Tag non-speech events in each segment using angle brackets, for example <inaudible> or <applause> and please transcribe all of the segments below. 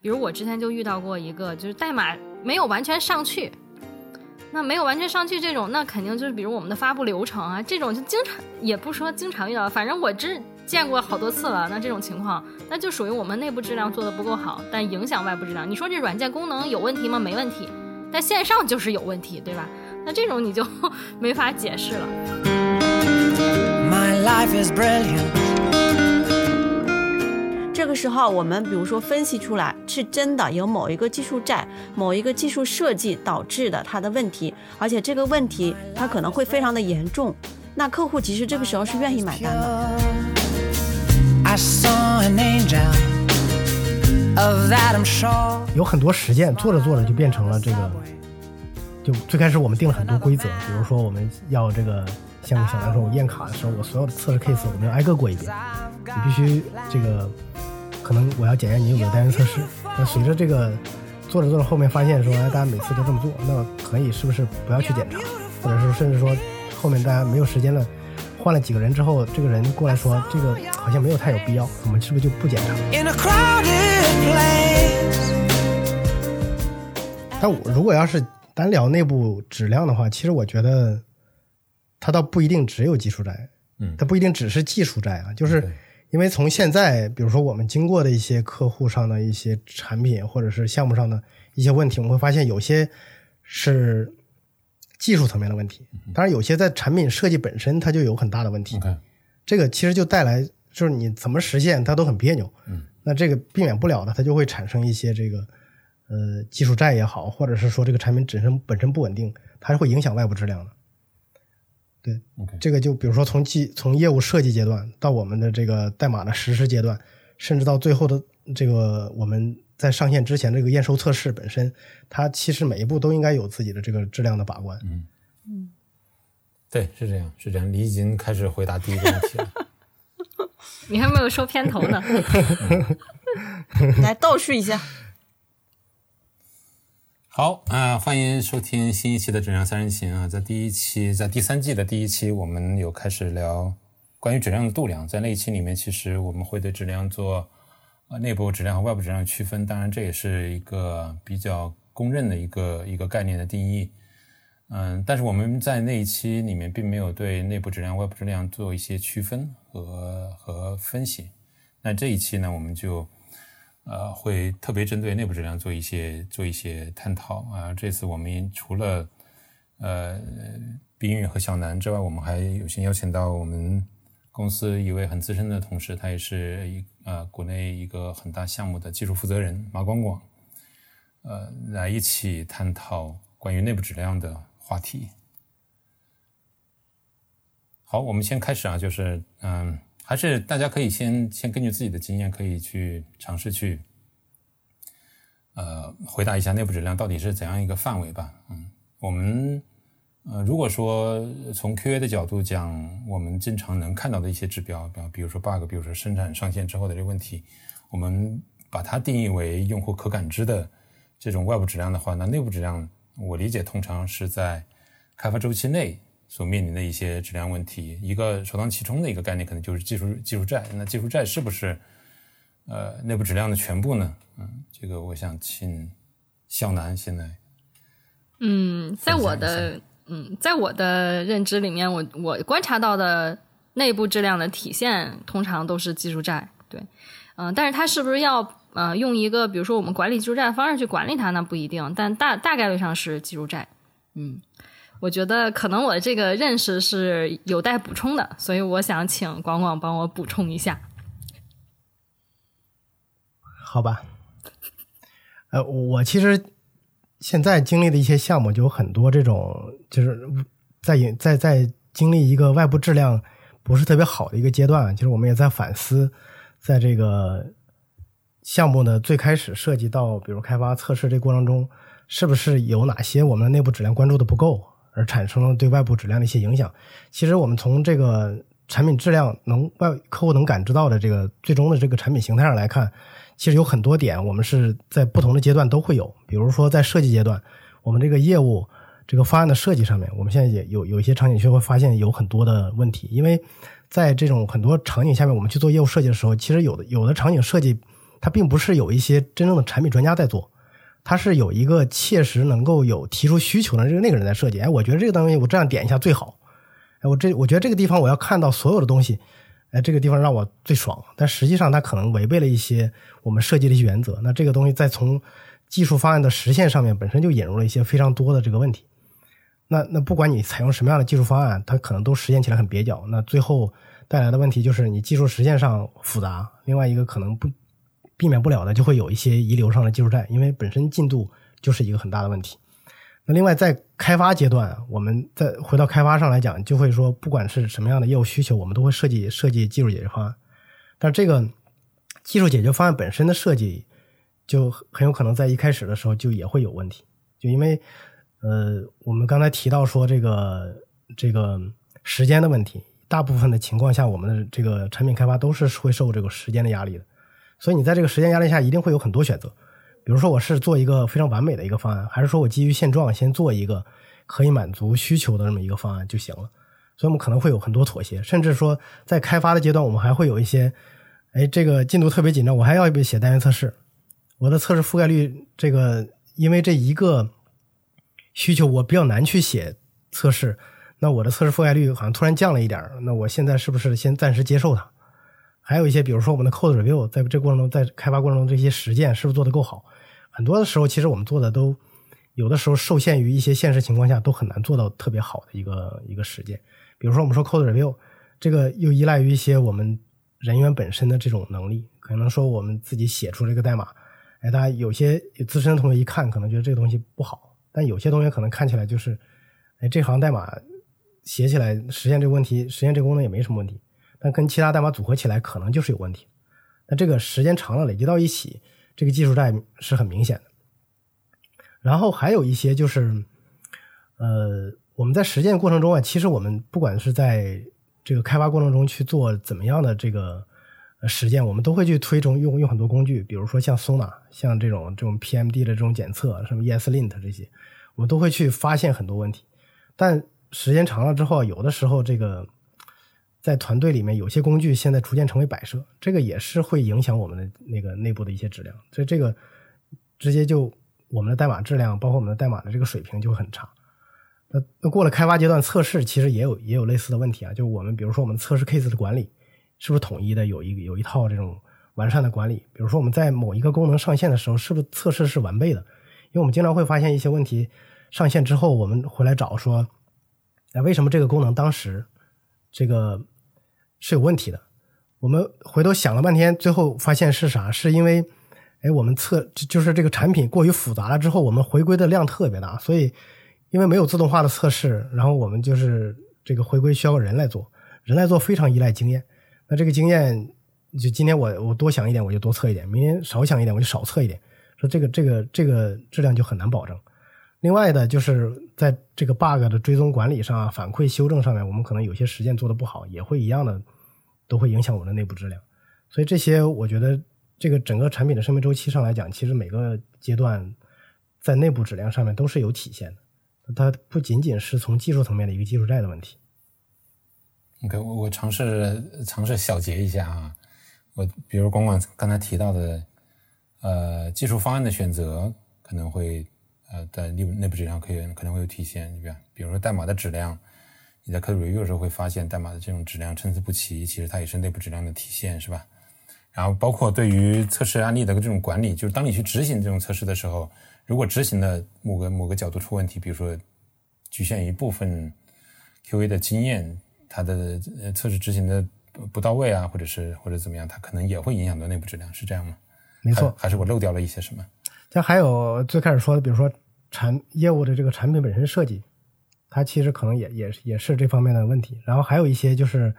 比如我之前就遇到过一个，就是代码没有完全上去。那没有完全上去这种，那肯定就是比如我们的发布流程啊，这种就经常也不说经常遇到，反正我只见过好多次了。那这种情况，那就属于我们内部质量做的不够好，但影响外部质量。你说这软件功能有问题吗？没问题，但线上就是有问题，对吧？那这种你就 <laughs> 没法解释了。My life is brilliant. 这个时候，我们比如说分析出来是真的有某一个技术债、某一个技术设计导致的它的问题，而且这个问题它可能会非常的严重，那客户其实这个时候是愿意买单的。有很多实践做着做着就变成了这个，就最开始我们定了很多规则，比如说我们要这个像小南说，我验卡的时候，我所有的测试 case 我们要挨个过一遍，你必须这个。可能我要检验你有没有单元测试。那随着这个做着做着，后面发现说，哎，大家每次都这么做，那可以是不是不要去检查？或者是甚至说，后面大家没有时间了，换了几个人之后，这个人过来说，这个好像没有太有必要，我们是不是就不检查？但我如果要是单聊内部质量的话，其实我觉得它倒不一定只有技术债，嗯，它不一定只是技术债啊，就是。因为从现在，比如说我们经过的一些客户上的一些产品，或者是项目上的一些问题，我们会发现有些是技术层面的问题，当然有些在产品设计本身它就有很大的问题。这个其实就带来就是你怎么实现它都很别扭。嗯，那这个避免不了的，它就会产生一些这个呃技术债也好，或者是说这个产品本身本身不稳定，它是会影响外部质量的。对，这个就比如说从技从业务设计阶段到我们的这个代码的实施阶段，甚至到最后的这个我们在上线之前这个验收测试本身，它其实每一步都应该有自己的这个质量的把关。嗯嗯，对，是这样，是这样。你已经开始回答第一个问题了，<laughs> 你还没有说片头呢，<laughs> 来倒叙一下。好啊，欢迎收听新一期的《质量三人行》啊，在第一期，在第三季的第一期，我们有开始聊关于质量的度量。在那一期里面，其实我们会对质量做呃内部质量和外部质量区分。当然，这也是一个比较公认的一个一个概念的定义。嗯，但是我们在那一期里面并没有对内部质量、外部质量做一些区分和和分析。那这一期呢，我们就。呃，会特别针对内部质量做一些做一些探讨啊。这次我们除了呃冰玉和小南之外，我们还有幸邀请到我们公司一位很资深的同事，他也是一呃国内一个很大项目的技术负责人马光广，呃，来一起探讨关于内部质量的话题。好，我们先开始啊，就是嗯。还是大家可以先先根据自己的经验，可以去尝试去，呃，回答一下内部质量到底是怎样一个范围吧。嗯，我们呃，如果说从 QA 的角度讲，我们经常能看到的一些指标，比比如说 bug，比如说生产上线之后的这个问题，我们把它定义为用户可感知的这种外部质量的话，那内部质量我理解通常是在开发周期内。所面临的一些质量问题，一个首当其冲的一个概念，可能就是技术技术债。那技术债是不是呃内部质量的全部呢？嗯，这个我想请小南现在。嗯，在我的嗯，在我的认知里面，我我观察到的内部质量的体现，通常都是技术债。对，嗯，但是它是不是要呃用一个比如说我们管理技术债的方式去管理它呢？不一定，但大大概率上是技术债。嗯。我觉得可能我这个认识是有待补充的，所以我想请广广帮我补充一下。好吧，呃，我其实现在经历的一些项目就有很多这种，就是在在在经历一个外部质量不是特别好的一个阶段。其实我们也在反思，在这个项目的最开始设计到比如开发测试这过程中，是不是有哪些我们内部质量关注的不够？而产生了对外部质量的一些影响。其实我们从这个产品质量能外客户能感知到的这个最终的这个产品形态上来看，其实有很多点我们是在不同的阶段都会有。比如说在设计阶段，我们这个业务这个方案的设计上面，我们现在也有有一些场景就会发现有很多的问题。因为在这种很多场景下面，我们去做业务设计的时候，其实有的有的场景设计它并不是有一些真正的产品专家在做，它是有一个切实能够有提出需求的这个那个人在设计。哎，我觉得这个东西我这样点一下最好。哎，我这我觉得这个地方我要看到所有的东西，哎，这个地方让我最爽。但实际上它可能违背了一些我们设计的一些原则。那这个东西在从技术方案的实现上面本身就引入了一些非常多的这个问题。那那不管你采用什么样的技术方案，它可能都实现起来很蹩脚。那最后带来的问题就是你技术实现上复杂，另外一个可能不避免不了的就会有一些遗留上的技术债，因为本身进度就是一个很大的问题。那另外在开发阶段，我们再回到开发上来讲，就会说不管是什么样的业务需求，我们都会设计设计技术解决方案。但这个技术解决方案本身的设计，就很有可能在一开始的时候就也会有问题，就因为。呃，我们刚才提到说这个这个时间的问题，大部分的情况下，我们的这个产品开发都是会受这个时间的压力的。所以你在这个时间压力下，一定会有很多选择。比如说，我是做一个非常完美的一个方案，还是说我基于现状先做一个可以满足需求的这么一个方案就行了？所以我们可能会有很多妥协，甚至说在开发的阶段，我们还会有一些，哎，这个进度特别紧张，我还要写单元测试，我的测试覆盖率这个因为这一个。需求我比较难去写测试，那我的测试覆盖率好像突然降了一点那我现在是不是先暂时接受它？还有一些，比如说我们的 code review，在这过程中，在开发过程中这些实践是不是做的够好？很多的时候，其实我们做的都有的时候受限于一些现实情况下，都很难做到特别好的一个一个实践。比如说我们说 code review，这个又依赖于一些我们人员本身的这种能力，可能说我们自己写出这个代码，哎，大家有些资深的同学一看，可能觉得这个东西不好。但有些同学可能看起来就是，哎，这行代码写起来实现这个问题，实现这个功能也没什么问题，但跟其他代码组合起来可能就是有问题。那这个时间长了累积到一起，这个技术债是很明显的。然后还有一些就是，呃，我们在实践过程中啊，其实我们不管是在这个开发过程中去做怎么样的这个。实践我们都会去推崇用用很多工具，比如说像 Sona，像这种这种 PMD 的这种检测，什么 ESLint 这些，我们都会去发现很多问题。但时间长了之后，有的时候这个在团队里面有些工具现在逐渐成为摆设，这个也是会影响我们的那个内部的一些质量。所以这个直接就我们的代码质量，包括我们的代码的这个水平就会很差。那那过了开发阶段，测试其实也有也有类似的问题啊，就我们比如说我们测试 case 的管理。是不是统一的有一有一套这种完善的管理？比如说我们在某一个功能上线的时候，是不是测试是完备的？因为我们经常会发现一些问题，上线之后我们回来找说，哎，为什么这个功能当时这个是有问题的？我们回头想了半天，最后发现是啥？是因为哎，我们测就是这个产品过于复杂了之后，我们回归的量特别大，所以因为没有自动化的测试，然后我们就是这个回归需要人来做，人来做非常依赖经验。那这个经验，就今天我我多想一点，我就多测一点；明天少想一点，我就少测一点。说这个这个这个质量就很难保证。另外的，就是在这个 bug 的追踪管理上、反馈修正上面，我们可能有些实践做的不好，也会一样的，都会影响我们的内部质量。所以这些，我觉得这个整个产品的生命周期上来讲，其实每个阶段在内部质量上面都是有体现的。它不仅仅是从技术层面的一个技术债的问题。OK，我我尝试尝试小结一下啊，我比如光管刚才提到的，呃，技术方案的选择可能会呃在内部内部质量可以可能会有体现，对吧？比如说代码的质量，你在 code review 的时候会发现代码的这种质量参差不齐，其实它也是内部质量的体现，是吧？然后包括对于测试案例的这种管理，就是当你去执行这种测试的时候，如果执行的某个某个角度出问题，比如说局限于部分 QA 的经验。它的测试执行的不到位啊，或者是或者怎么样，它可能也会影响到内部质量，是这样吗？没错，还是我漏掉了一些什么？像还有最开始说的，比如说产业务的这个产品本身设计，它其实可能也也也是这方面的问题。然后还有一些就是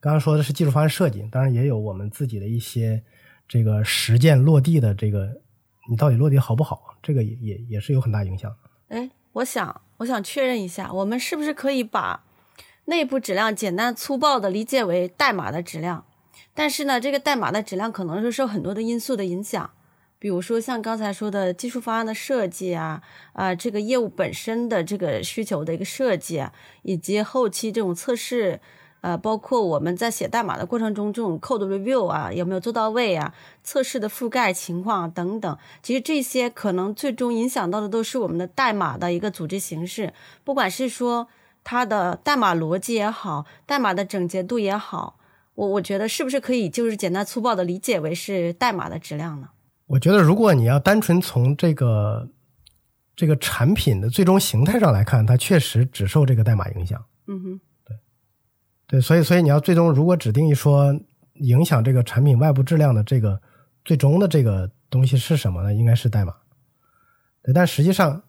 刚刚说的是技术方案设计，当然也有我们自己的一些这个实践落地的这个，你到底落地好不好，这个也也也是有很大影响。哎，我想我想确认一下，我们是不是可以把？内部质量简单粗暴的理解为代码的质量，但是呢，这个代码的质量可能是受很多的因素的影响，比如说像刚才说的技术方案的设计啊，啊，这个业务本身的这个需求的一个设计啊，以及后期这种测试呃，包括我们在写代码的过程中，这种 code review 啊，有没有做到位啊？测试的覆盖情况等等，其实这些可能最终影响到的都是我们的代码的一个组织形式，不管是说它的代码逻辑也好，代码的整洁度也好，我我觉得是不是可以就是简单粗暴的理解为是代码的质量呢？我觉得如果你要单纯从这个这个产品的最终形态上来看，它确实只受这个代码影响。嗯哼。对对，所以所以你要最终如果指定一说影响这个产品外部质量的这个最终的这个东西是什么呢？应该是代码。对，但实际上，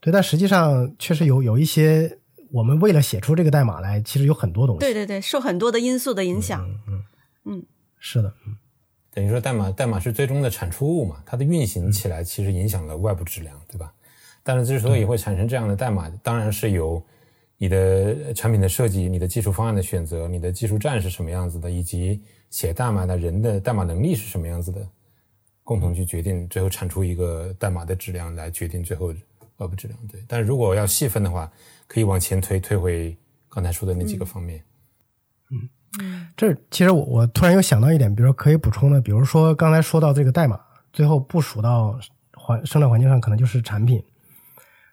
对，但实际上确实有有一些我们为了写出这个代码来，其实有很多东西。对对对，受很多的因素的影响。嗯嗯，是的，嗯。等于说代码代码是最终的产出物嘛，它的运行起来其实影响了外部质量，对吧？但是之所以会产生这样的代码，当然是由。你的产品的设计、你的技术方案的选择、你的技术栈是什么样子的，以及写代码的人的代码能力是什么样子的，共同去决定最后产出一个代码的质量，来决定最后外部质量。对，但是如果要细分的话，可以往前推，推回刚才说的那几个方面。嗯嗯，这其实我我突然又想到一点，比如说可以补充的，比如说刚才说到这个代码，最后部署到环生产环境上，可能就是产品，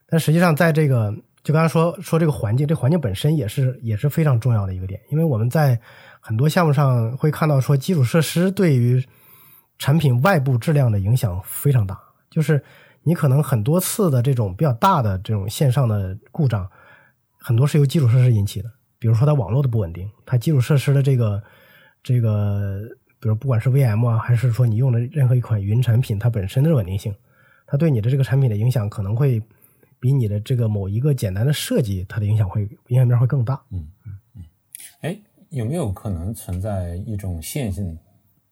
但实际上在这个。就刚才说说这个环境，这环境本身也是也是非常重要的一个点，因为我们在很多项目上会看到说基础设施对于产品外部质量的影响非常大，就是你可能很多次的这种比较大的这种线上的故障，很多是由基础设施引起的，比如说它网络的不稳定，它基础设施的这个这个，比如不管是 VM 啊，还是说你用的任何一款云产品，它本身的稳定性，它对你的这个产品的影响可能会。比你的这个某一个简单的设计，它的影响会影响面会更大。嗯嗯嗯。哎，有没有可能存在一种线性，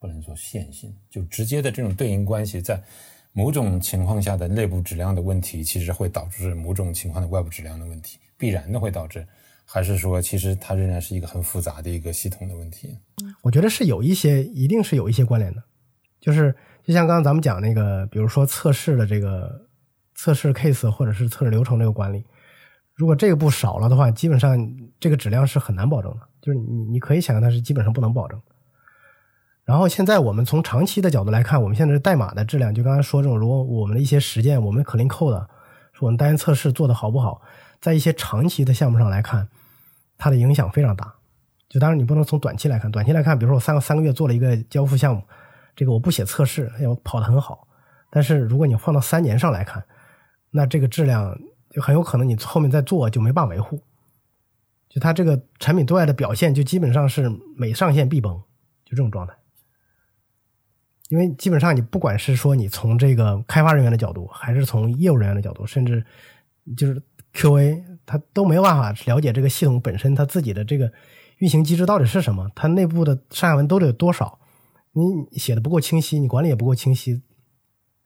不能说线性，就直接的这种对应关系，在某种情况下的内部质量的问题，其实会导致某种情况的外部质量的问题，必然的会导致，还是说其实它仍然是一个很复杂的一个系统的问题？我觉得是有一些，一定是有一些关联的。就是就像刚刚咱们讲那个，比如说测试的这个。测试 case 或者是测试流程这个管理，如果这个步少了的话，基本上这个质量是很难保证的。就是你你可以想象它是基本上不能保证。然后现在我们从长期的角度来看，我们现在代码的质量，就刚才说这种，如果我们的一些实践，我们 clean code 说我们单元测试做的好不好，在一些长期的项目上来看，它的影响非常大。就当然你不能从短期来看，短期来看，比如说我三个三个月做了一个交付项目，这个我不写测试，哎，我跑得很好。但是如果你放到三年上来看，那这个质量就很有可能你后面再做就没办法维护，就它这个产品对外的表现就基本上是每上线必崩，就这种状态。因为基本上你不管是说你从这个开发人员的角度，还是从业务人员的角度，甚至就是 QA，他都没有办法了解这个系统本身它自己的这个运行机制到底是什么，它内部的上下文都得有多少，你写的不够清晰，你管理也不够清晰，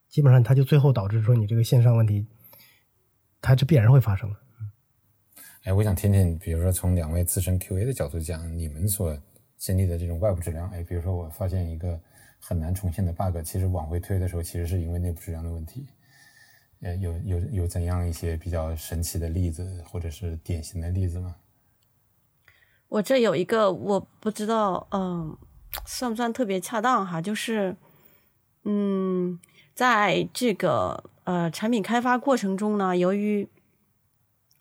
基本上它就最后导致说你这个线上问题。它是必然会发生的。哎，我想听听，比如说从两位资深 QA 的角度讲，你们所经历的这种外部质量，哎，比如说我发现一个很难重现的 bug，其实往回推的时候，其实是因为内部质量的问题。呃，有有有怎样一些比较神奇的例子，或者是典型的例子吗？我这有一个，我不知道，嗯，算不算特别恰当哈？就是，嗯，在这个。呃，产品开发过程中呢，由于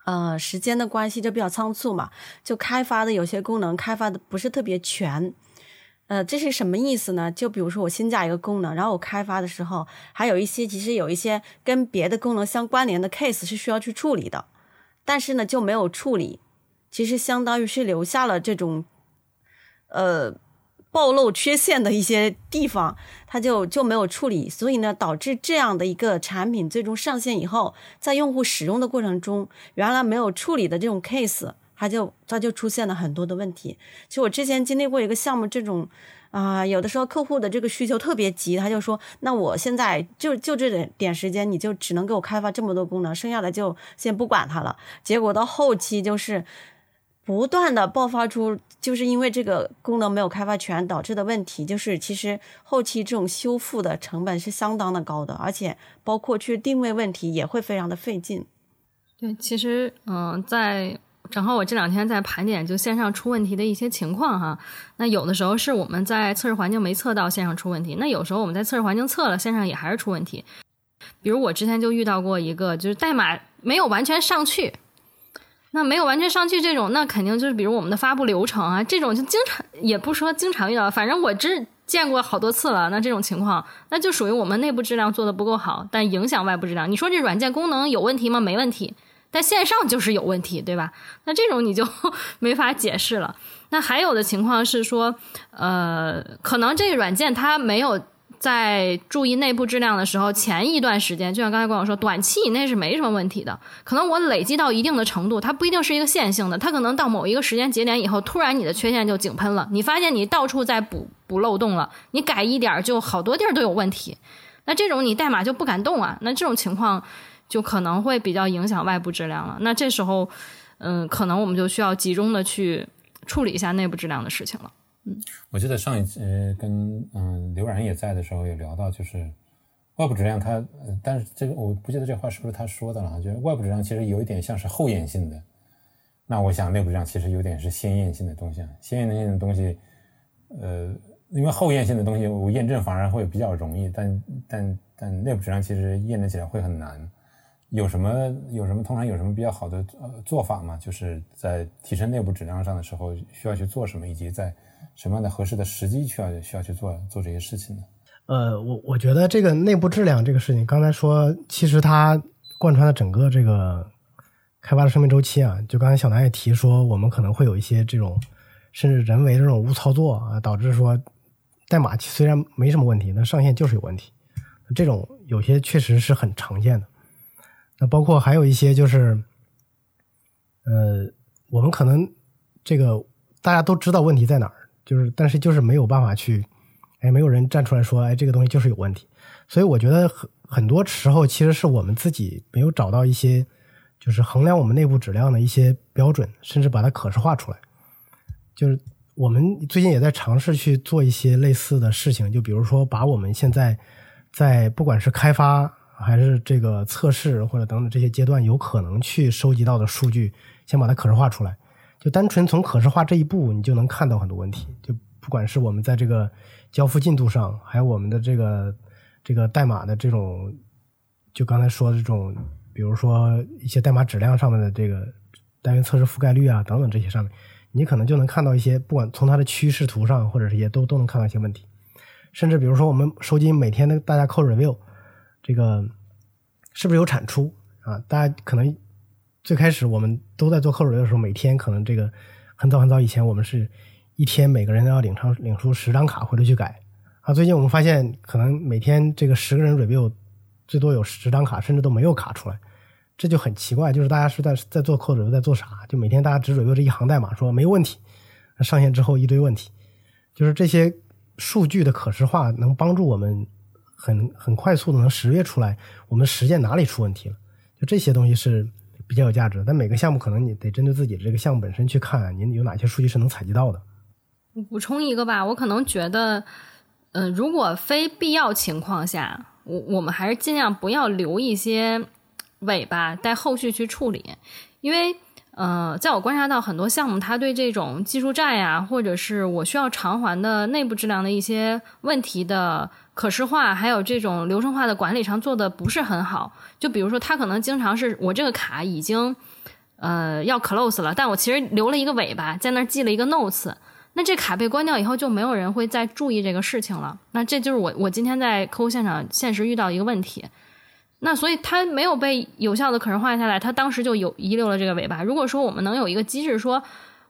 呃时间的关系，就比较仓促嘛，就开发的有些功能开发的不是特别全。呃，这是什么意思呢？就比如说我新加一个功能，然后我开发的时候，还有一些其实有一些跟别的功能相关联的 case 是需要去处理的，但是呢就没有处理，其实相当于是留下了这种呃。暴露缺陷的一些地方，它就就没有处理，所以呢，导致这样的一个产品最终上线以后，在用户使用的过程中，原来没有处理的这种 case，它就它就出现了很多的问题。其实我之前经历过一个项目，这种啊，有的时候客户的这个需求特别急，他就说，那我现在就就这点点时间，你就只能给我开发这么多功能，剩下的就先不管它了。结果到后期就是。不断的爆发出，就是因为这个功能没有开发全导致的问题，就是其实后期这种修复的成本是相当的高的，而且包括去定位问题也会非常的费劲。对，其实嗯，在正好我这两天在盘点就线上出问题的一些情况哈。那有的时候是我们在测试环境没测到线上出问题，那有时候我们在测试环境测了线上也还是出问题。比如我之前就遇到过一个，就是代码没有完全上去。那没有完全上去这种，那肯定就是比如我们的发布流程啊，这种就经常也不说经常遇到，反正我只见过好多次了。那这种情况，那就属于我们内部质量做的不够好，但影响外部质量。你说这软件功能有问题吗？没问题，但线上就是有问题，对吧？那这种你就 <laughs> 没法解释了。那还有的情况是说，呃，可能这个软件它没有。在注意内部质量的时候，前一段时间，就像刚才跟我说，短期以内是没什么问题的。可能我累积到一定的程度，它不一定是一个线性的，它可能到某一个时间节点以后，突然你的缺陷就井喷了，你发现你到处在补补漏洞了，你改一点就好多地儿都有问题。那这种你代码就不敢动啊，那这种情况就可能会比较影响外部质量了。那这时候，嗯，可能我们就需要集中的去处理一下内部质量的事情了。嗯我记得上一次跟嗯刘然也在的时候，有聊到就是外部质量，它但是这个我不记得这话是不是他说的了，就是外部质量其实有一点像是后验性的。那我想内部质量其实有点是先验性的东西，先验性的东西，呃，因为后验性的东西我验证反而会比较容易，但但但内部质量其实验证起来会很难。有什么有什么通常有什么比较好的呃做法吗？就是在提升内部质量上的时候需要去做什么，以及在什么样的合适的时机需要需要去做做这些事情呢？呃，我我觉得这个内部质量这个事情，刚才说其实它贯穿了整个这个开发的生命周期啊。就刚才小南也提说，我们可能会有一些这种甚至人为这种误操作啊，导致说代码虽然没什么问题，那上线就是有问题。这种有些确实是很常见的。那包括还有一些就是，呃，我们可能这个大家都知道问题在哪儿。就是，但是就是没有办法去，哎，没有人站出来说，哎，这个东西就是有问题。所以我觉得很很多时候，其实是我们自己没有找到一些，就是衡量我们内部质量的一些标准，甚至把它可视化出来。就是我们最近也在尝试去做一些类似的事情，就比如说把我们现在在不管是开发还是这个测试或者等等这些阶段，有可能去收集到的数据，先把它可视化出来。就单纯从可视化这一步，你就能看到很多问题。就不管是我们在这个交付进度上，还有我们的这个这个代码的这种，就刚才说的这种，比如说一些代码质量上面的这个单元测试覆盖率啊等等这些上面，你可能就能看到一些，不管从它的趋势图上或者这些都都能看到一些问题。甚至比如说我们收集每天的大家 code review，这个是不是有产出啊？大家可能。最开始我们都在做客户的时候，每天可能这个很早很早以前，我们是一天每个人都要领上领出十张卡回来去改啊。最近我们发现，可能每天这个十个人 review 最多有十张卡，甚至都没有卡出来，这就很奇怪。就是大家是在在做客户在做啥？就每天大家只 review 这一行代码，说没问题，上线之后一堆问题。就是这些数据的可视化，能帮助我们很很快速的能识别出来我们实践哪里出问题了。就这些东西是。比较有价值的，但每个项目可能你得针对自己的这个项目本身去看，您有哪些数据是能采集到的。补充一个吧，我可能觉得，嗯，如果非必要情况下，我我们还是尽量不要留一些尾巴待后续去处理，因为，呃，在我观察到很多项目，它对这种技术债呀，或者是我需要偿还的内部质量的一些问题的。可视化还有这种流程化的管理上做的不是很好，就比如说他可能经常是我这个卡已经呃要 close 了，但我其实留了一个尾巴在那记了一个 notes，那这卡被关掉以后就没有人会再注意这个事情了。那这就是我我今天在客户现场现实遇到一个问题，那所以它没有被有效的可视化下来，它当时就有遗留了这个尾巴。如果说我们能有一个机制说。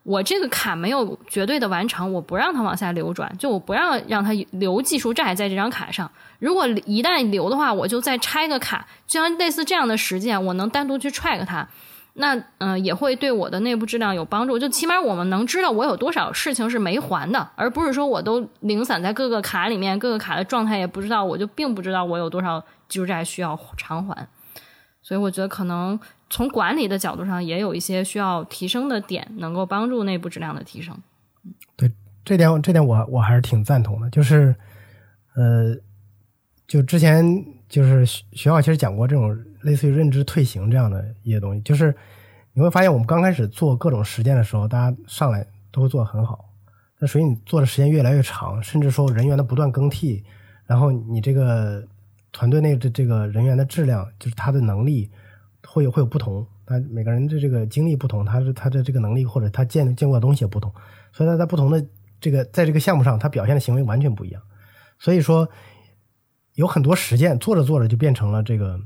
我这个卡没有绝对的完成，我不让它往下流转，就我不让让它留技术债在这张卡上。如果一旦留的话，我就再拆个卡，就像类似这样的实践，我能单独去 track 它，那嗯也会对我的内部质量有帮助。就起码我们能知道我有多少事情是没还的，而不是说我都零散在各个卡里面，各个卡的状态也不知道，我就并不知道我有多少技术债需要偿还。所以我觉得可能。从管理的角度上，也有一些需要提升的点，能够帮助内部质量的提升。对这点，这点我我还是挺赞同的。就是，呃，就之前就是学校其实讲过这种类似于认知退行这样的一些东西。就是你会发现，我们刚开始做各种实践的时候，大家上来都会做得很好。那随你做的时间越来越长，甚至说人员的不断更替，然后你这个团队内的这个人员的质量，就是他的能力会有会有不同。他每个人的这个经历不同，他是他的这个能力或者他见见过的东西也不同，所以他在不同的这个在这个项目上，他表现的行为完全不一样。所以说，有很多实践做着做着就变成了这个。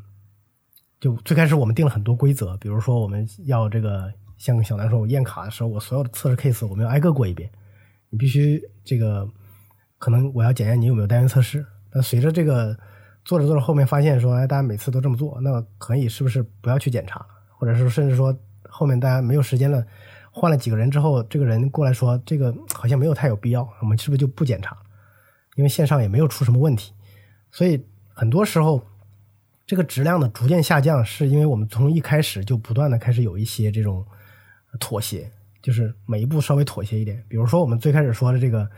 就最开始我们定了很多规则，比如说我们要这个像小南说，我验卡的时候，我所有的测试 case 我们要挨个过一遍。你必须这个可能我要检验你有没有单元测试。但随着这个做着做着，后面发现说，哎，大家每次都这么做，那可以是不是不要去检查？或者是甚至说后面大家没有时间了，换了几个人之后，这个人过来说，这个好像没有太有必要，我们是不是就不检查？因为线上也没有出什么问题，所以很多时候。这个质量的逐渐下降，是因为我们从一开始就不断的开始有一些这种妥协，就是每一步稍微妥协一点。比如说，我们最开始说的这个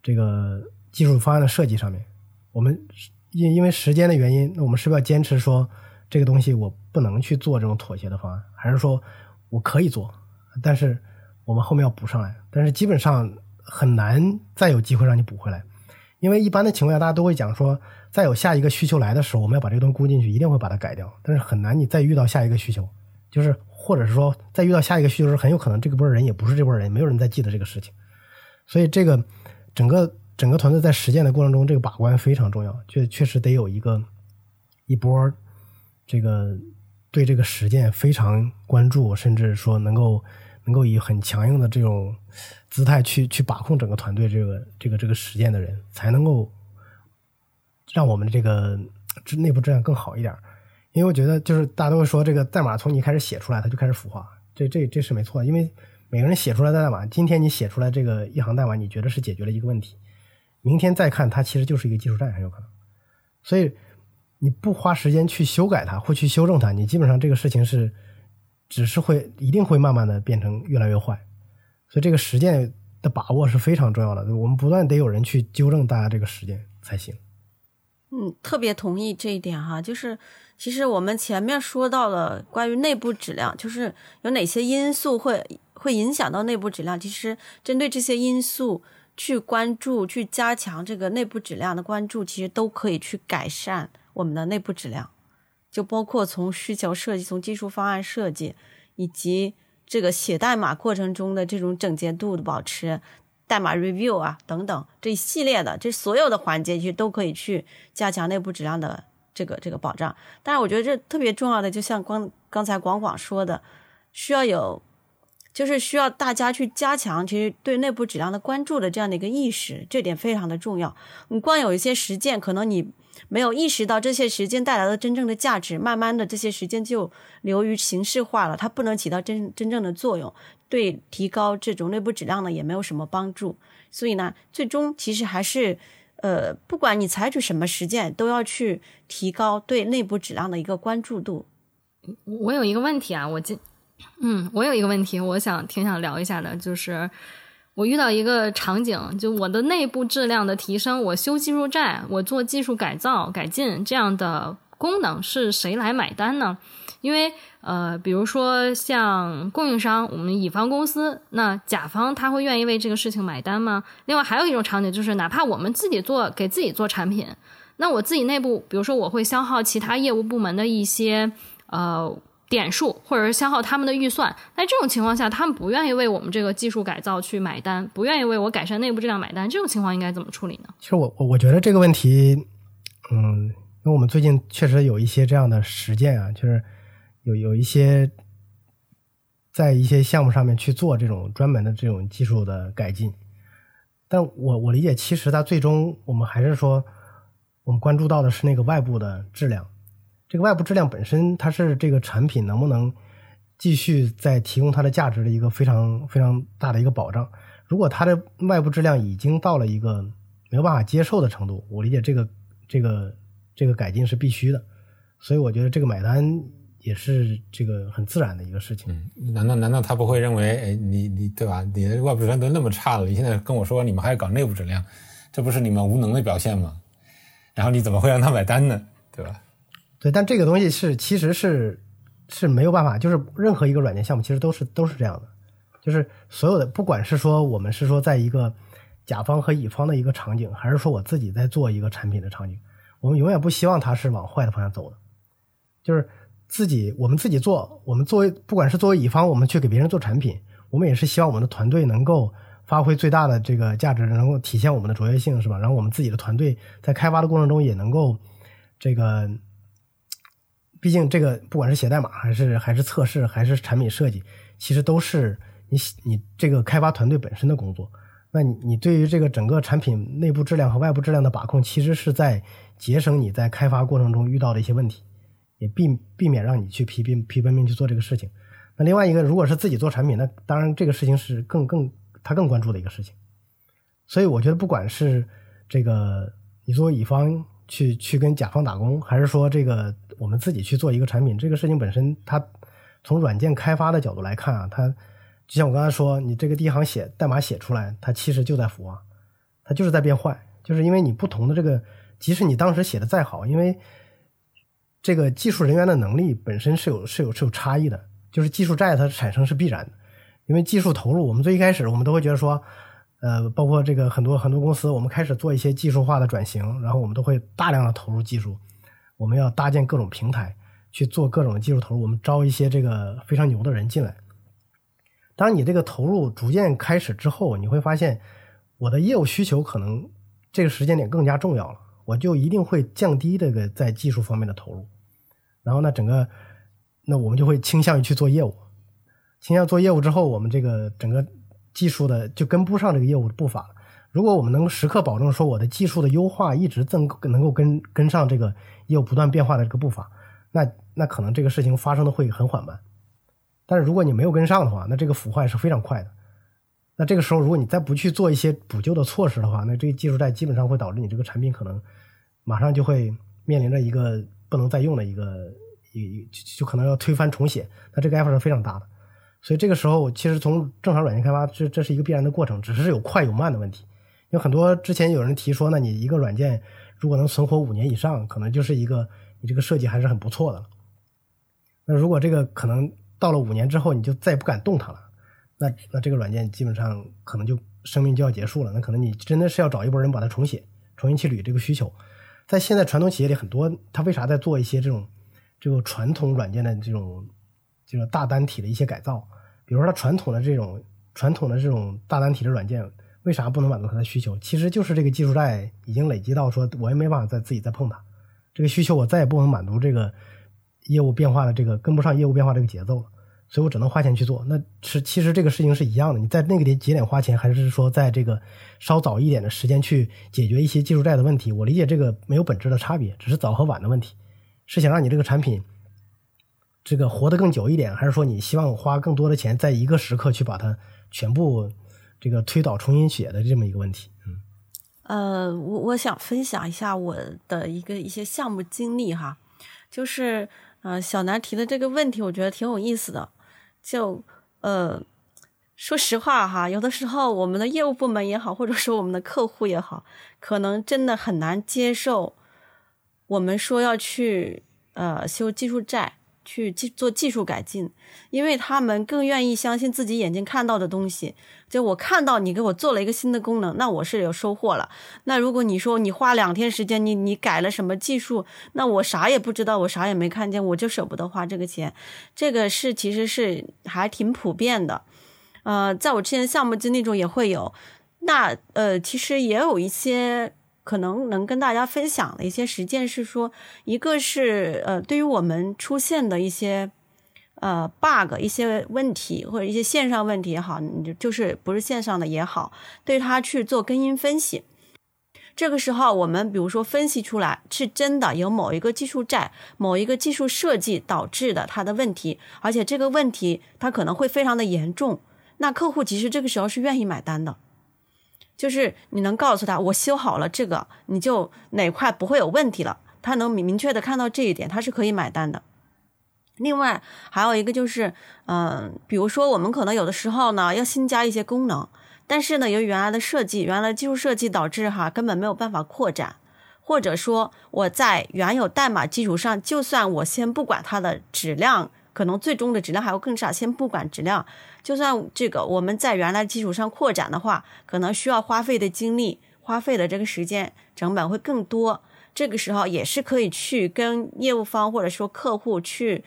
这个技术方案的设计上面，我们因因为时间的原因，那我们是不是要坚持说这个东西我不能去做这种妥协的方案，还是说我可以做，但是我们后面要补上来？但是基本上很难再有机会让你补回来，因为一般的情况下，大家都会讲说。再有下一个需求来的时候，我们要把这个东西估进去，一定会把它改掉。但是很难，你再遇到下一个需求，就是或者是说再遇到下一个需求时，很有可能这个波人也不是这波人，没有人在记得这个事情。所以这个整个整个团队在实践的过程中，这个把关非常重要，确确实得有一个一波这个对这个实践非常关注，甚至说能够能够以很强硬的这种姿态去去把控整个团队这个这个这个实践的人，才能够。让我们的这个内部质量更好一点，因为我觉得就是大家都会说这个代码从你开始写出来它就开始腐化，这这这是没错。因为每个人写出来的代码，今天你写出来这个一行代码，你觉得是解决了一个问题，明天再看它其实就是一个技术债，很有可能。所以你不花时间去修改它或去修正它，你基本上这个事情是只是会一定会慢慢的变成越来越坏。所以这个实践的把握是非常重要的，我们不断得有人去纠正大家这个实践才行。嗯，特别同意这一点哈，就是其实我们前面说到了关于内部质量，就是有哪些因素会会影响到内部质量。其实针对这些因素去关注、去加强这个内部质量的关注，其实都可以去改善我们的内部质量。就包括从需求设计、从技术方案设计，以及这个写代码过程中的这种整洁度的保持。代码 review 啊，等等这一系列的，这所有的环节其实都可以去加强内部质量的这个这个保障。但是我觉得这特别重要的，就像刚刚才广广说的，需要有，就是需要大家去加强其实对内部质量的关注的这样的一个意识，这点非常的重要。你光有一些实践，可能你。没有意识到这些时间带来的真正的价值，慢慢的这些时间就流于形式化了，它不能起到真真正的作用，对提高这种内部质量呢也没有什么帮助。所以呢，最终其实还是，呃，不管你采取什么实践，都要去提高对内部质量的一个关注度。我有一个问题啊，我今，嗯，我有一个问题，我想挺想聊一下的，就是。我遇到一个场景，就我的内部质量的提升，我修技术债，我做技术改造改进这样的功能，是谁来买单呢？因为呃，比如说像供应商，我们乙方公司，那甲方他会愿意为这个事情买单吗？另外还有一种场景就是，哪怕我们自己做给自己做产品，那我自己内部，比如说我会消耗其他业务部门的一些呃。点数，或者是消耗他们的预算，在这种情况下，他们不愿意为我们这个技术改造去买单，不愿意为我改善内部质量买单，这种情况应该怎么处理呢？其实我我我觉得这个问题，嗯，因为我们最近确实有一些这样的实践啊，就是有有一些在一些项目上面去做这种专门的这种技术的改进，但我我理解，其实它最终我们还是说，我们关注到的是那个外部的质量。这个外部质量本身，它是这个产品能不能继续在提供它的价值的一个非常非常大的一个保障。如果它的外部质量已经到了一个没有办法接受的程度，我理解这个这个这个改进是必须的。所以我觉得这个买单也是这个很自然的一个事情。难道难道他不会认为，哎，你你对吧？你的外部质量都那么差了，你现在跟我说你们还要搞内部质量，这不是你们无能的表现吗？然后你怎么会让他买单呢？对吧？对，但这个东西是其实是是没有办法，就是任何一个软件项目其实都是都是这样的，就是所有的不管是说我们是说在一个甲方和乙方的一个场景，还是说我自己在做一个产品的场景，我们永远不希望它是往坏的方向走的，就是自己我们自己做，我们作为不管是作为乙方，我们去给别人做产品，我们也是希望我们的团队能够。发挥最大的这个价值，能够体现我们的卓越性，是吧？然后我们自己的团队在开发的过程中也能够这个，毕竟这个不管是写代码还是还是测试还是产品设计，其实都是你你这个开发团队本身的工作。那你你对于这个整个产品内部质量和外部质量的把控，其实是在节省你在开发过程中遇到的一些问题，也避避免让你去疲疲疲奔命去做这个事情。那另外一个，如果是自己做产品，那当然这个事情是更更。他更关注的一个事情，所以我觉得，不管是这个你作为乙方去去跟甲方打工，还是说这个我们自己去做一个产品，这个事情本身，它从软件开发的角度来看啊，它就像我刚才说，你这个第一行写代码写出来，它其实就在服啊，它就是在变坏，就是因为你不同的这个，即使你当时写的再好，因为这个技术人员的能力本身是有是有是有差异的，就是技术债它产生是必然的。因为技术投入，我们最一开始我们都会觉得说，呃，包括这个很多很多公司，我们开始做一些技术化的转型，然后我们都会大量的投入技术，我们要搭建各种平台去做各种技术投入，我们招一些这个非常牛的人进来。当你这个投入逐渐开始之后，你会发现我的业务需求可能这个时间点更加重要了，我就一定会降低这个在技术方面的投入，然后呢，整个那我们就会倾向于去做业务。倾向做业务之后，我们这个整个技术的就跟不上这个业务的步伐了。如果我们能时刻保证说我的技术的优化一直增能够跟跟上这个业务不断变化的这个步伐，那那可能这个事情发生的会很缓慢。但是如果你没有跟上的话，那这个腐坏是非常快的。那这个时候，如果你再不去做一些补救的措施的话，那这个技术债基本上会导致你这个产品可能马上就会面临着一个不能再用的一个一就可能要推翻重写。那这个 effort 是非常大的。所以这个时候，其实从正常软件开发，这这是一个必然的过程，只是有快有慢的问题。有很多之前有人提说，那你一个软件如果能存活五年以上，可能就是一个你这个设计还是很不错的了。那如果这个可能到了五年之后，你就再也不敢动它了，那那这个软件基本上可能就生命就要结束了。那可能你真的是要找一波人把它重写，重新去捋这个需求。在现在传统企业里，很多他为啥在做一些这种这个传统软件的这种？这个大单体的一些改造，比如说它传统的这种传统的这种大单体的软件，为啥不能满足它的需求？其实就是这个技术债已经累积到说，我也没办法再自己再碰它，这个需求我再也不能满足这个业务变化的这个跟不上业务变化这个节奏了，所以我只能花钱去做。那是其实这个事情是一样的，你在那个点节点花钱，还是说在这个稍早一点的时间去解决一些技术债的问题？我理解这个没有本质的差别，只是早和晚的问题，是想让你这个产品。这个活得更久一点，还是说你希望花更多的钱，在一个时刻去把它全部这个推倒重新写的这么一个问题？嗯，呃，我我想分享一下我的一个一些项目经历哈，就是呃小南提的这个问题，我觉得挺有意思的。就呃说实话哈，有的时候我们的业务部门也好，或者说我们的客户也好，可能真的很难接受我们说要去呃修技术债。去技做技术改进，因为他们更愿意相信自己眼睛看到的东西。就我看到你给我做了一个新的功能，那我是有收获了。那如果你说你花两天时间，你你改了什么技术，那我啥也不知道，我啥也没看见，我就舍不得花这个钱。这个是其实是还挺普遍的。呃，在我之前项目经历中也会有。那呃，其实也有一些。可能能跟大家分享的一些实践是说，一个是呃，对于我们出现的一些呃 bug、一些问题或者一些线上问题也好，你就就是不是线上的也好，对它去做根因分析。这个时候，我们比如说分析出来是真的有某一个技术债、某一个技术设计导致的它的问题，而且这个问题它可能会非常的严重，那客户其实这个时候是愿意买单的。就是你能告诉他，我修好了这个，你就哪块不会有问题了。他能明明确的看到这一点，他是可以买单的。另外还有一个就是，嗯，比如说我们可能有的时候呢要新加一些功能，但是呢由于原来的设计、原来的技术设计导致哈根本没有办法扩展，或者说我在原有代码基础上，就算我先不管它的质量。可能最终的质量还会更差。先不管质量，就算这个我们在原来基础上扩展的话，可能需要花费的精力、花费的这个时间成本会更多。这个时候也是可以去跟业务方或者说客户去。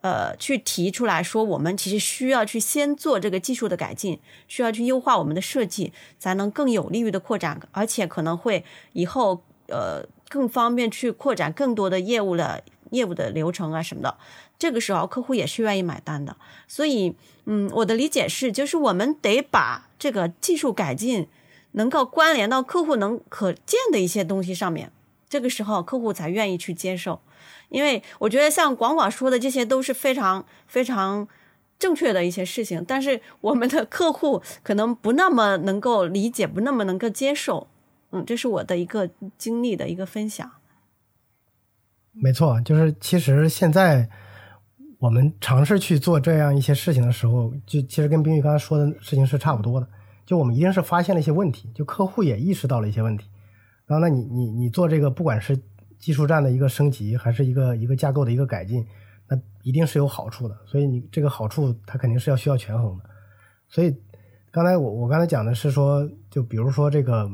呃，去提出来说，我们其实需要去先做这个技术的改进，需要去优化我们的设计，才能更有利于的扩展，而且可能会以后呃更方便去扩展更多的业务的业务的流程啊什么的。这个时候客户也是愿意买单的。所以，嗯，我的理解是，就是我们得把这个技术改进能够关联到客户能可见的一些东西上面，这个时候客户才愿意去接受。因为我觉得像广广说的这些都是非常非常正确的一些事情，但是我们的客户可能不那么能够理解，不那么能够接受。嗯，这是我的一个经历的一个分享。没错，就是其实现在我们尝试去做这样一些事情的时候，就其实跟冰玉刚才说的事情是差不多的。就我们一定是发现了一些问题，就客户也意识到了一些问题，然后那你你你做这个，不管是技术站的一个升级，还是一个一个架构的一个改进，那一定是有好处的。所以你这个好处，它肯定是要需要权衡的。所以刚才我我刚才讲的是说，就比如说这个，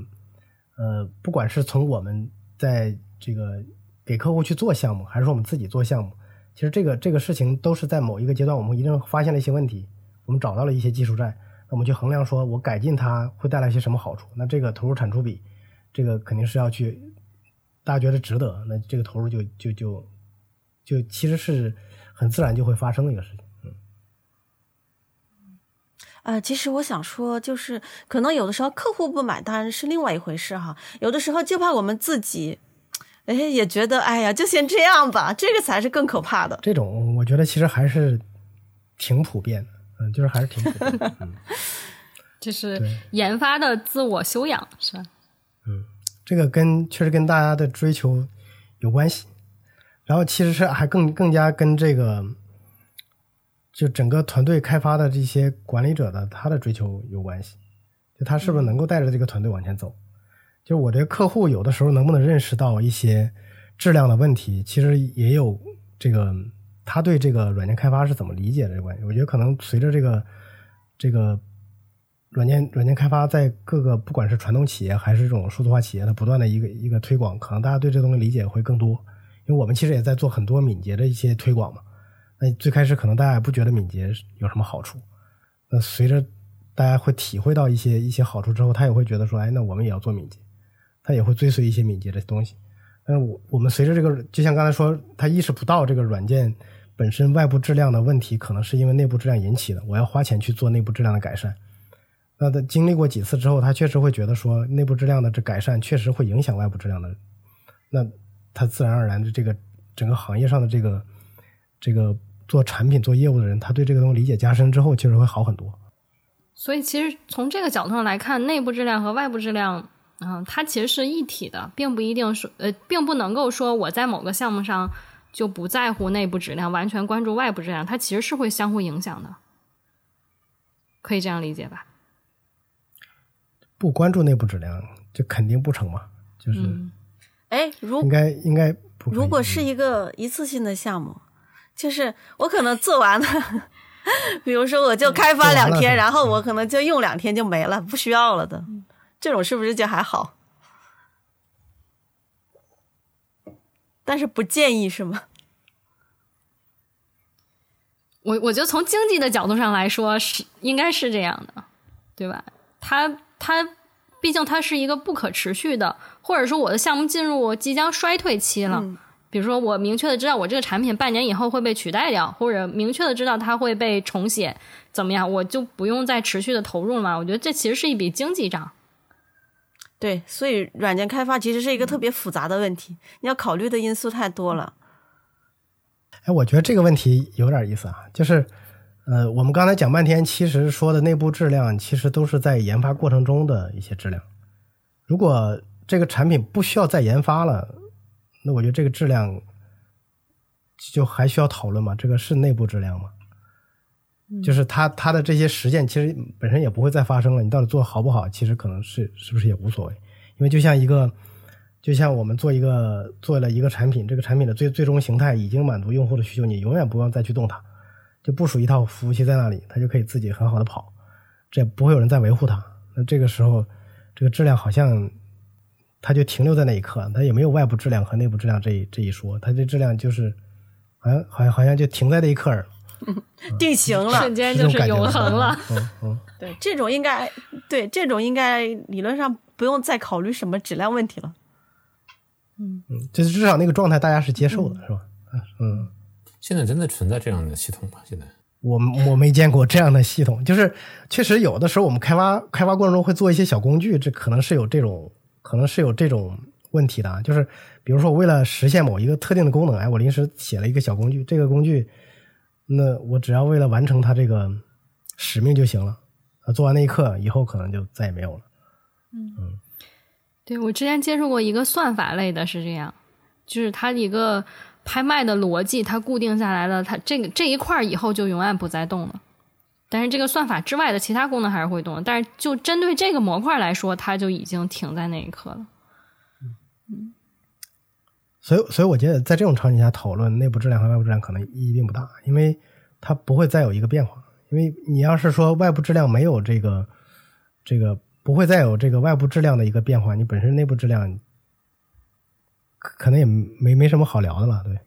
呃，不管是从我们在这个给客户去做项目，还是说我们自己做项目，其实这个这个事情都是在某一个阶段，我们一定发现了一些问题，我们找到了一些技术债，那我们去衡量说我改进它会带来些什么好处。那这个投入产出比，这个肯定是要去。大家觉得值得，那这个投入就就就就其实是很自然就会发生的一个事情。嗯，呃，其实我想说，就是可能有的时候客户不买单是另外一回事哈，有的时候就怕我们自己，哎，也觉得哎呀，就先这样吧，这个才是更可怕的。这种我觉得其实还是挺普遍的，嗯，就是还是挺普遍的。<laughs> <laughs> 就是研发的自我修养是吧？嗯。这个跟确实跟大家的追求有关系，然后其实是还更更加跟这个就整个团队开发的这些管理者的他的追求有关系，就他是不是能够带着这个团队往前走？就我这个客户有的时候能不能认识到一些质量的问题，其实也有这个他对这个软件开发是怎么理解的这个关系。我觉得可能随着这个这个。软件软件开发在各个不管是传统企业还是这种数字化企业的不断的一个一个推广，可能大家对这东西理解会更多。因为我们其实也在做很多敏捷的一些推广嘛。那最开始可能大家也不觉得敏捷有什么好处，那随着大家会体会到一些一些好处之后，他也会觉得说，哎，那我们也要做敏捷，他也会追随一些敏捷的东西。但是我我们随着这个，就像刚才说，他意识不到这个软件本身外部质量的问题，可能是因为内部质量引起的，我要花钱去做内部质量的改善。那他经历过几次之后，他确实会觉得说内部质量的这改善确实会影响外部质量的，那他自然而然的这个整个行业上的这个这个做产品做业务的人，他对这个东西理解加深之后，确实会好很多。所以其实从这个角度上来看，内部质量和外部质量，嗯，它其实是一体的，并不一定说呃，并不能够说我在某个项目上就不在乎内部质量，完全关注外部质量，它其实是会相互影响的，可以这样理解吧？不关注内部质量，就肯定不成嘛？就是，哎，如应该应该不。如果是一个一次性的项目，就是我可能做完了，<laughs> 比如说我就开发两天，然后我可能就用两天就没了，不需要了的，这种是不是就还好？但是不建议是吗？我我觉得从经济的角度上来说，是应该是这样的，对吧？它。它毕竟它是一个不可持续的，或者说我的项目进入即将衰退期了。比如说，我明确的知道我这个产品半年以后会被取代掉，或者明确的知道它会被重写，怎么样，我就不用再持续的投入了嘛？我觉得这其实是一笔经济账。对，所以软件开发其实是一个特别复杂的问题，你要考虑的因素太多了。哎，我觉得这个问题有点意思啊，就是。呃，我们刚才讲半天，其实说的内部质量，其实都是在研发过程中的一些质量。如果这个产品不需要再研发了，那我觉得这个质量就还需要讨论吗？这个是内部质量吗？就是它它的这些实践，其实本身也不会再发生了。你到底做好不好，其实可能是是不是也无所谓。因为就像一个，就像我们做一个做了一个产品，这个产品的最最终形态已经满足用户的需求，你永远不用再去动它。就部署一套服务器在那里，它就可以自己很好的跑，这也不会有人再维护它。那这个时候，这个质量好像它就停留在那一刻，它也没有外部质量和内部质量这一这一说，它这质量就是好像好像好像就停在那一刻，<laughs> 定型了，瞬间就是永恒了。嗯嗯，<laughs> 对，这种应该对这种应该理论上不用再考虑什么质量问题了。嗯嗯，就是至少那个状态大家是接受的，是吧？嗯。现在真的存在这样的系统吗？现在我我没见过这样的系统，就是确实有的时候我们开发开发过程中会做一些小工具，这可能是有这种可能是有这种问题的。就是比如说为了实现某一个特定的功能，哎，我临时写了一个小工具，这个工具，那我只要为了完成他这个使命就行了。啊，做完那一刻以后，可能就再也没有了。嗯，对我之前接触过一个算法类的，是这样，就是它一个。拍卖的逻辑它固定下来了，它这个这一块以后就永远不再动了。但是这个算法之外的其他功能还是会动。但是就针对这个模块来说，它就已经停在那一刻了。嗯，所以所以我觉得在这种场景下讨论内部质量和外部质量可能意义并不大，因为它不会再有一个变化。因为你要是说外部质量没有这个这个不会再有这个外部质量的一个变化，你本身内部质量。可能也没没什么好聊的了，对。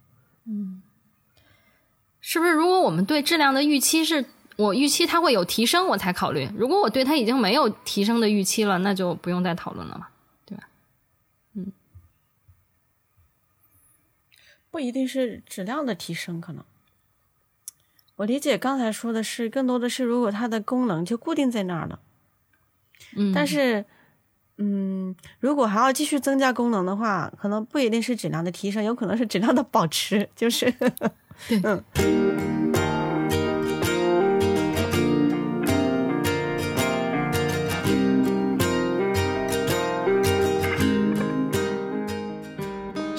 嗯，是不是？如果我们对质量的预期是我预期它会有提升，我才考虑；如果我对它已经没有提升的预期了，那就不用再讨论了嘛，对吧？嗯，不一定是质量的提升，可能我理解刚才说的是，更多的是如果它的功能就固定在那儿了，嗯，但是。嗯，如果还要继续增加功能的话，可能不一定是质量的提升，有可能是质量的保持。就是，<laughs> 嗯。